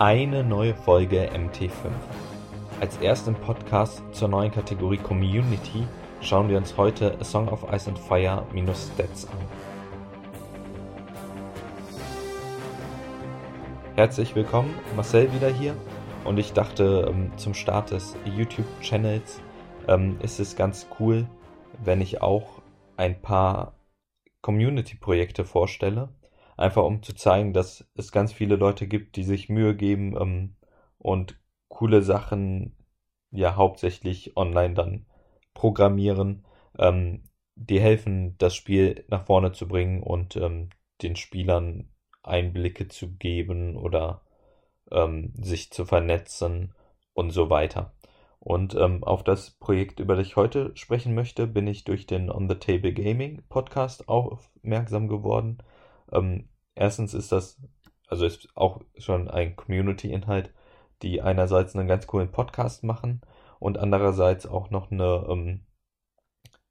eine neue Folge MT5. Als ersten Podcast zur neuen Kategorie Community schauen wir uns heute A Song of Ice and Fire minus Stats an. Herzlich willkommen, Marcel wieder hier und ich dachte ähm, zum Start des YouTube-Channels ähm, ist es ganz cool, wenn ich auch ein paar Community-Projekte vorstelle Einfach um zu zeigen, dass es ganz viele Leute gibt, die sich Mühe geben ähm, und coole Sachen ja hauptsächlich online dann programmieren, ähm, die helfen, das Spiel nach vorne zu bringen und ähm, den Spielern Einblicke zu geben oder ähm, sich zu vernetzen und so weiter. Und ähm, auf das Projekt, über das ich heute sprechen möchte, bin ich durch den On the Table Gaming Podcast aufmerksam geworden. Ähm, erstens ist das, also ist auch schon ein Community-Inhalt, die einerseits einen ganz coolen Podcast machen und andererseits auch noch eine ähm,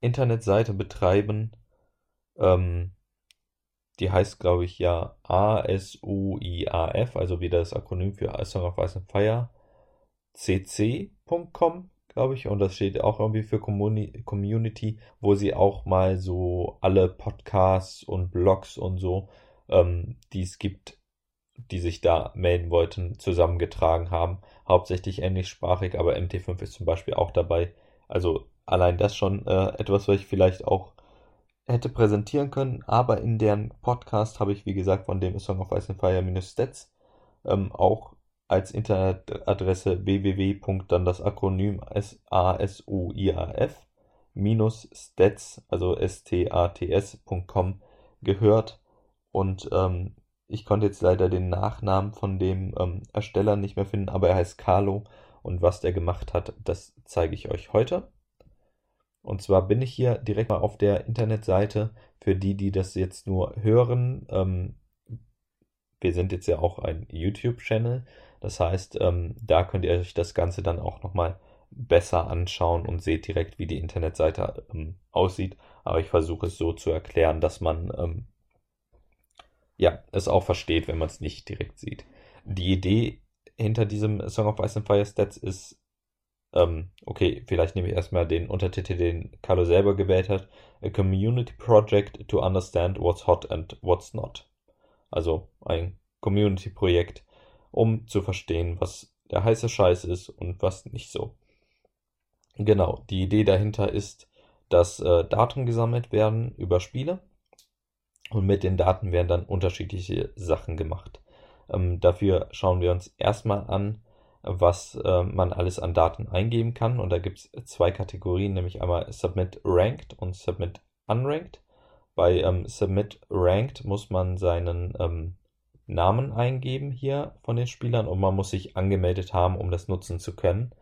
Internetseite betreiben. Ähm, die heißt, glaube ich, ja ASUIAF, also wie das Akronym für Song of Ice and Fire, cc.com glaube ich, und das steht auch irgendwie für Community, wo sie auch mal so alle Podcasts und Blogs und so, ähm, die es gibt, die sich da melden wollten, zusammengetragen haben. Hauptsächlich englischsprachig, aber MT5 ist zum Beispiel auch dabei. Also allein das schon äh, etwas, was ich vielleicht auch hätte präsentieren können, aber in deren Podcast habe ich, wie gesagt, von dem Song of Ice and Fire Stats ähm, auch als Internetadresse www. dann das Akronym SASUIAF minus stats, also stats.com gehört und ähm, ich konnte jetzt leider den Nachnamen von dem ähm, Ersteller nicht mehr finden, aber er heißt Carlo und was der gemacht hat, das zeige ich euch heute. Und zwar bin ich hier direkt mal auf der Internetseite für die, die das jetzt nur hören. Ähm, wir sind jetzt ja auch ein YouTube-Channel das heißt, ähm, da könnt ihr euch das Ganze dann auch nochmal besser anschauen und seht direkt, wie die Internetseite ähm, aussieht. Aber ich versuche es so zu erklären, dass man ähm, ja, es auch versteht, wenn man es nicht direkt sieht. Die Idee hinter diesem Song of Ice and Fire Stats ist, ähm, okay, vielleicht nehme ich erstmal den Untertitel, den Carlo selber gewählt hat. A Community Project to Understand What's Hot and What's Not. Also ein Community-Projekt, um zu verstehen, was der heiße Scheiß ist und was nicht so. Genau, die Idee dahinter ist, dass äh, Daten gesammelt werden über Spiele und mit den Daten werden dann unterschiedliche Sachen gemacht. Ähm, dafür schauen wir uns erstmal an, was äh, man alles an Daten eingeben kann. Und da gibt es zwei Kategorien, nämlich einmal Submit Ranked und Submit Unranked. Bei ähm, Submit Ranked muss man seinen ähm, Namen eingeben hier von den Spielern und man muss sich angemeldet haben, um das nutzen zu können.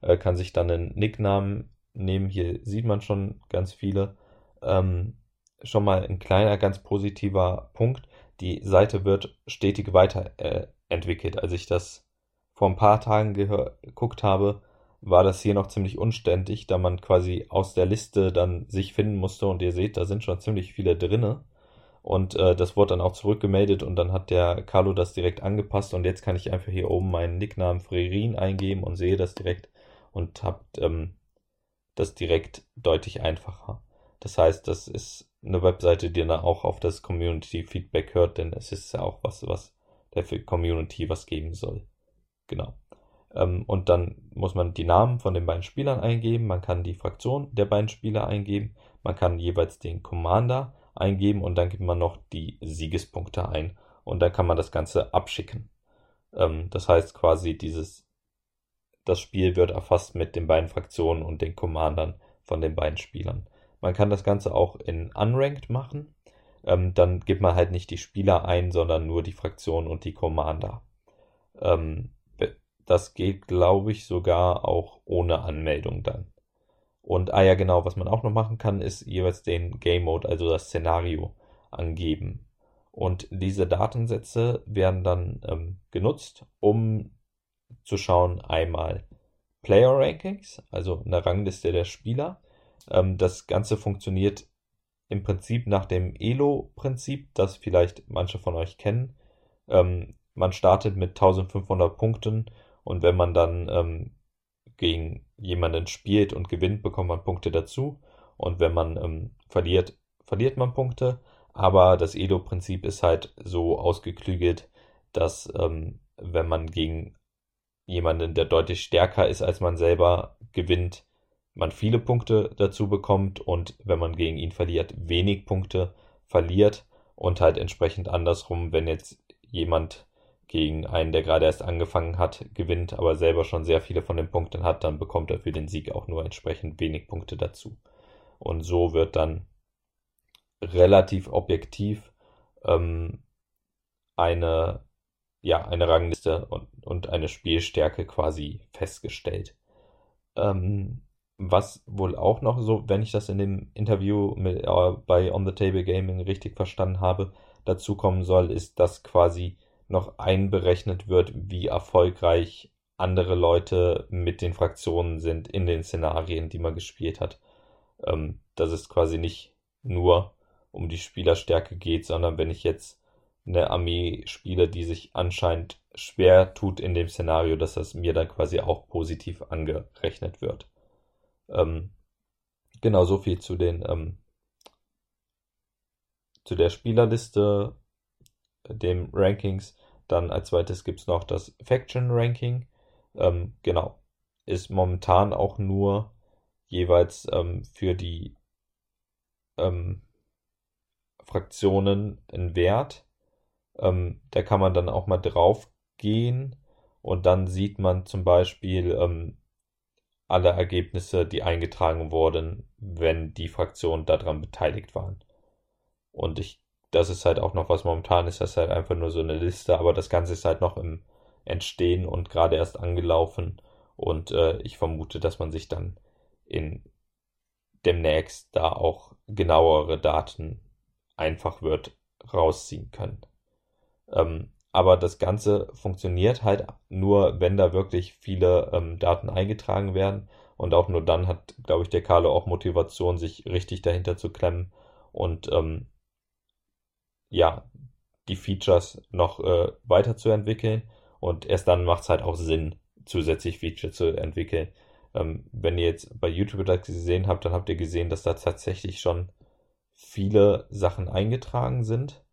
Äh, kann sich dann einen Nicknamen nehmen. Hier sieht man schon ganz viele. Ähm, schon mal ein kleiner, ganz positiver Punkt. Die Seite wird stetig weiterentwickelt. Äh, Als ich das vor ein paar Tagen geguckt habe, war das hier noch ziemlich unständig, da man quasi aus der Liste dann sich finden musste und ihr seht, da sind schon ziemlich viele drinne. Und äh, das wurde dann auch zurückgemeldet und dann hat der Carlo das direkt angepasst und jetzt kann ich einfach hier oben meinen Nicknamen Frerin eingeben und sehe das direkt und habe ähm, das direkt deutlich einfacher. Das heißt, das ist eine Webseite, die dann auch auf das Community Feedback hört, denn es ist ja auch was, was der Community was geben soll. Genau. Ähm, und dann muss man die Namen von den beiden Spielern eingeben, man kann die Fraktion der beiden Spieler eingeben, man kann jeweils den Commander eingeben und dann gibt man noch die Siegespunkte ein und dann kann man das Ganze abschicken. Ähm, das heißt quasi dieses, das Spiel wird erfasst mit den beiden Fraktionen und den Commandern von den beiden Spielern. Man kann das Ganze auch in Unranked machen. Ähm, dann gibt man halt nicht die Spieler ein, sondern nur die Fraktionen und die Commander. Ähm, das geht, glaube ich, sogar auch ohne Anmeldung dann. Und, ah ja, genau, was man auch noch machen kann, ist jeweils den Game Mode, also das Szenario, angeben. Und diese Datensätze werden dann ähm, genutzt, um zu schauen, einmal Player Rankings, also eine Rangliste der Spieler. Ähm, das Ganze funktioniert im Prinzip nach dem Elo-Prinzip, das vielleicht manche von euch kennen. Ähm, man startet mit 1500 Punkten und wenn man dann ähm, gegen jemanden spielt und gewinnt, bekommt man Punkte dazu. Und wenn man ähm, verliert, verliert man Punkte. Aber das Edo-Prinzip ist halt so ausgeklügelt, dass ähm, wenn man gegen jemanden, der deutlich stärker ist als man selber, gewinnt, man viele Punkte dazu bekommt und wenn man gegen ihn verliert, wenig Punkte verliert und halt entsprechend andersrum, wenn jetzt jemand gegen einen, der gerade erst angefangen hat, gewinnt, aber selber schon sehr viele von den Punkten hat, dann bekommt er für den Sieg auch nur entsprechend wenig Punkte dazu. Und so wird dann relativ objektiv ähm, eine, ja, eine Rangliste und, und eine Spielstärke quasi festgestellt. Ähm, was wohl auch noch so, wenn ich das in dem Interview mit, äh, bei On the Table Gaming richtig verstanden habe, dazu kommen soll, ist, dass quasi noch einberechnet wird, wie erfolgreich andere Leute mit den Fraktionen sind in den Szenarien, die man gespielt hat. Ähm, dass es quasi nicht nur um die Spielerstärke geht, sondern wenn ich jetzt eine Armee spiele, die sich anscheinend schwer tut in dem Szenario, dass das mir dann quasi auch positiv angerechnet wird. Ähm, genau so viel zu den ähm, zu der Spielerliste, dem Rankings. Dann als zweites gibt es noch das Faction Ranking. Ähm, genau. Ist momentan auch nur jeweils ähm, für die ähm, Fraktionen ein Wert. Ähm, da kann man dann auch mal drauf gehen und dann sieht man zum Beispiel ähm, alle Ergebnisse, die eingetragen wurden, wenn die Fraktionen daran beteiligt waren. Und ich, das ist halt auch noch was momentan ist, das ist halt einfach nur so eine Liste, aber das Ganze ist halt noch im Entstehen und gerade erst angelaufen. Und äh, ich vermute, dass man sich dann in demnächst da auch genauere Daten einfach wird rausziehen können. Ähm, aber das Ganze funktioniert halt nur, wenn da wirklich viele ähm, Daten eingetragen werden. Und auch nur dann hat, glaube ich, der Carlo auch Motivation, sich richtig dahinter zu klemmen und ähm, ja, die Features noch äh, weiterzuentwickeln. Und erst dann macht es halt auch Sinn, zusätzlich Features zu entwickeln. Ähm, wenn ihr jetzt bei YouTube das gesehen habt, dann habt ihr gesehen, dass da tatsächlich schon viele Sachen eingetragen sind.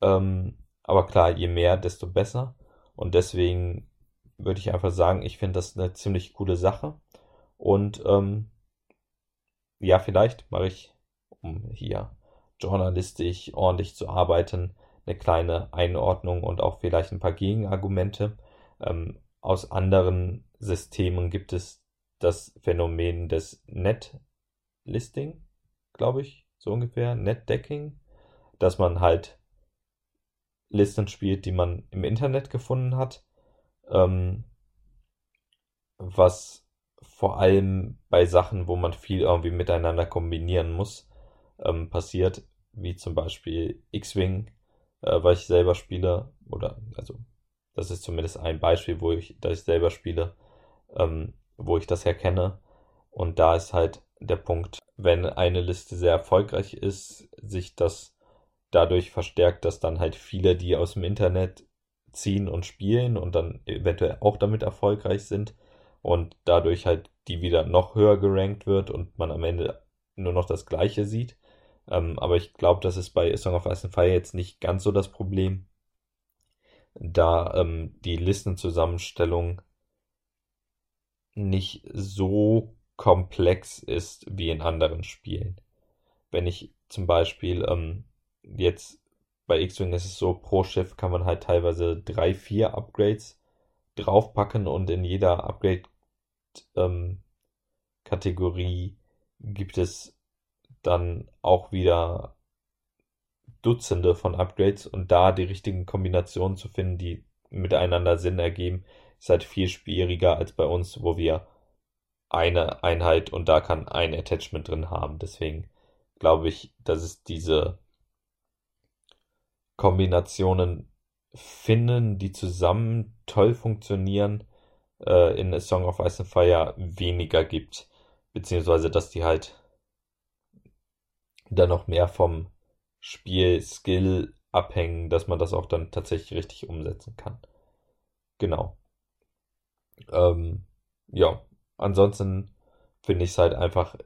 Ähm, aber klar, je mehr, desto besser. Und deswegen würde ich einfach sagen, ich finde das eine ziemlich coole Sache. Und ähm, ja, vielleicht mache ich, um hier journalistisch ordentlich zu arbeiten, eine kleine Einordnung und auch vielleicht ein paar Gegenargumente. Ähm, aus anderen Systemen gibt es das Phänomen des Net-Listing, glaube ich, so ungefähr, Net-Decking, dass man halt Listen spielt, die man im Internet gefunden hat, ähm, was vor allem bei Sachen, wo man viel irgendwie miteinander kombinieren muss, ähm, passiert, wie zum Beispiel X-Wing, äh, weil ich selber spiele, oder also das ist zumindest ein Beispiel, wo ich, dass ich selber spiele, ähm, wo ich das erkenne. Und da ist halt der Punkt, wenn eine Liste sehr erfolgreich ist, sich das dadurch verstärkt, dass dann halt viele, die aus dem Internet ziehen und spielen und dann eventuell auch damit erfolgreich sind und dadurch halt die wieder noch höher gerankt wird und man am Ende nur noch das Gleiche sieht. Ähm, aber ich glaube, das ist bei Song of Ice and Fire jetzt nicht ganz so das Problem, da ähm, die Listenzusammenstellung nicht so komplex ist wie in anderen Spielen. Wenn ich zum Beispiel ähm, jetzt bei X-Wing ist es so, pro Schiff kann man halt teilweise drei, vier Upgrades draufpacken und in jeder Upgrade-Kategorie ähm, gibt es dann auch wieder Dutzende von Upgrades und da die richtigen Kombinationen zu finden, die miteinander Sinn ergeben, ist halt viel schwieriger als bei uns, wo wir eine Einheit und da kann ein Attachment drin haben. Deswegen glaube ich, dass es diese Kombinationen finden, die zusammen toll funktionieren, äh, in A Song of Ice and Fire weniger gibt. Beziehungsweise, dass die halt dann noch mehr vom Spiel-Skill abhängen, dass man das auch dann tatsächlich richtig umsetzen kann. Genau. Ähm, ja, ansonsten finde ich es halt einfach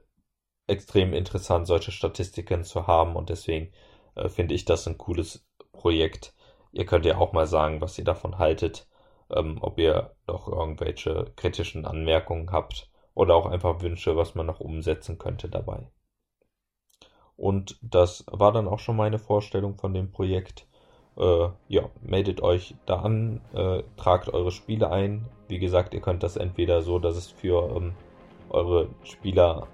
extrem interessant, solche Statistiken zu haben und deswegen äh, finde ich das ein cooles Projekt. Ihr könnt ja auch mal sagen, was ihr davon haltet, ähm, ob ihr noch irgendwelche kritischen Anmerkungen habt oder auch einfach Wünsche, was man noch umsetzen könnte dabei. Und das war dann auch schon meine Vorstellung von dem Projekt. Äh, ja, meldet euch da an, äh, tragt eure Spiele ein. Wie gesagt, ihr könnt das entweder so, dass es für ähm, eure Spielerwertung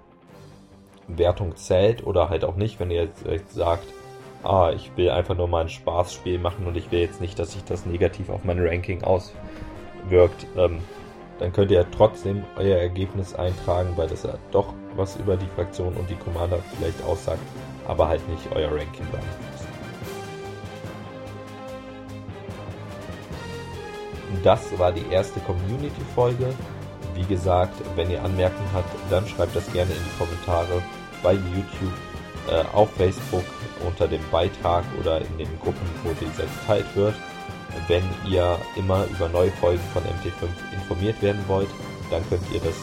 zählt oder halt auch nicht, wenn ihr jetzt, jetzt sagt, ah, ich will einfach nur mal ein Spaßspiel machen und ich will jetzt nicht, dass sich das negativ auf mein Ranking auswirkt. Ähm, dann könnt ihr trotzdem euer Ergebnis eintragen, weil das ja doch was über die Fraktion und die Commander vielleicht aussagt, aber halt nicht euer Ranking beeinflusst. Das war die erste Community-Folge. Wie gesagt, wenn ihr Anmerkungen habt, dann schreibt das gerne in die Kommentare bei YouTube, äh, auf Facebook unter dem Beitrag oder in den Gruppen, wo dieser geteilt wird. Wenn ihr immer über neue Folgen von MT5 informiert werden wollt, dann könnt ihr das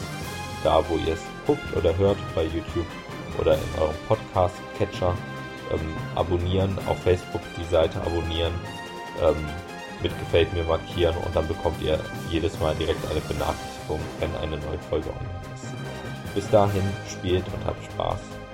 da, wo ihr es guckt oder hört, bei YouTube oder in eurem Podcast-Catcher ähm, abonnieren, auf Facebook die Seite abonnieren, ähm, mit Gefällt mir markieren und dann bekommt ihr jedes Mal direkt eine Benachrichtigung, wenn eine neue Folge online ist. Bis dahin spielt und habt Spaß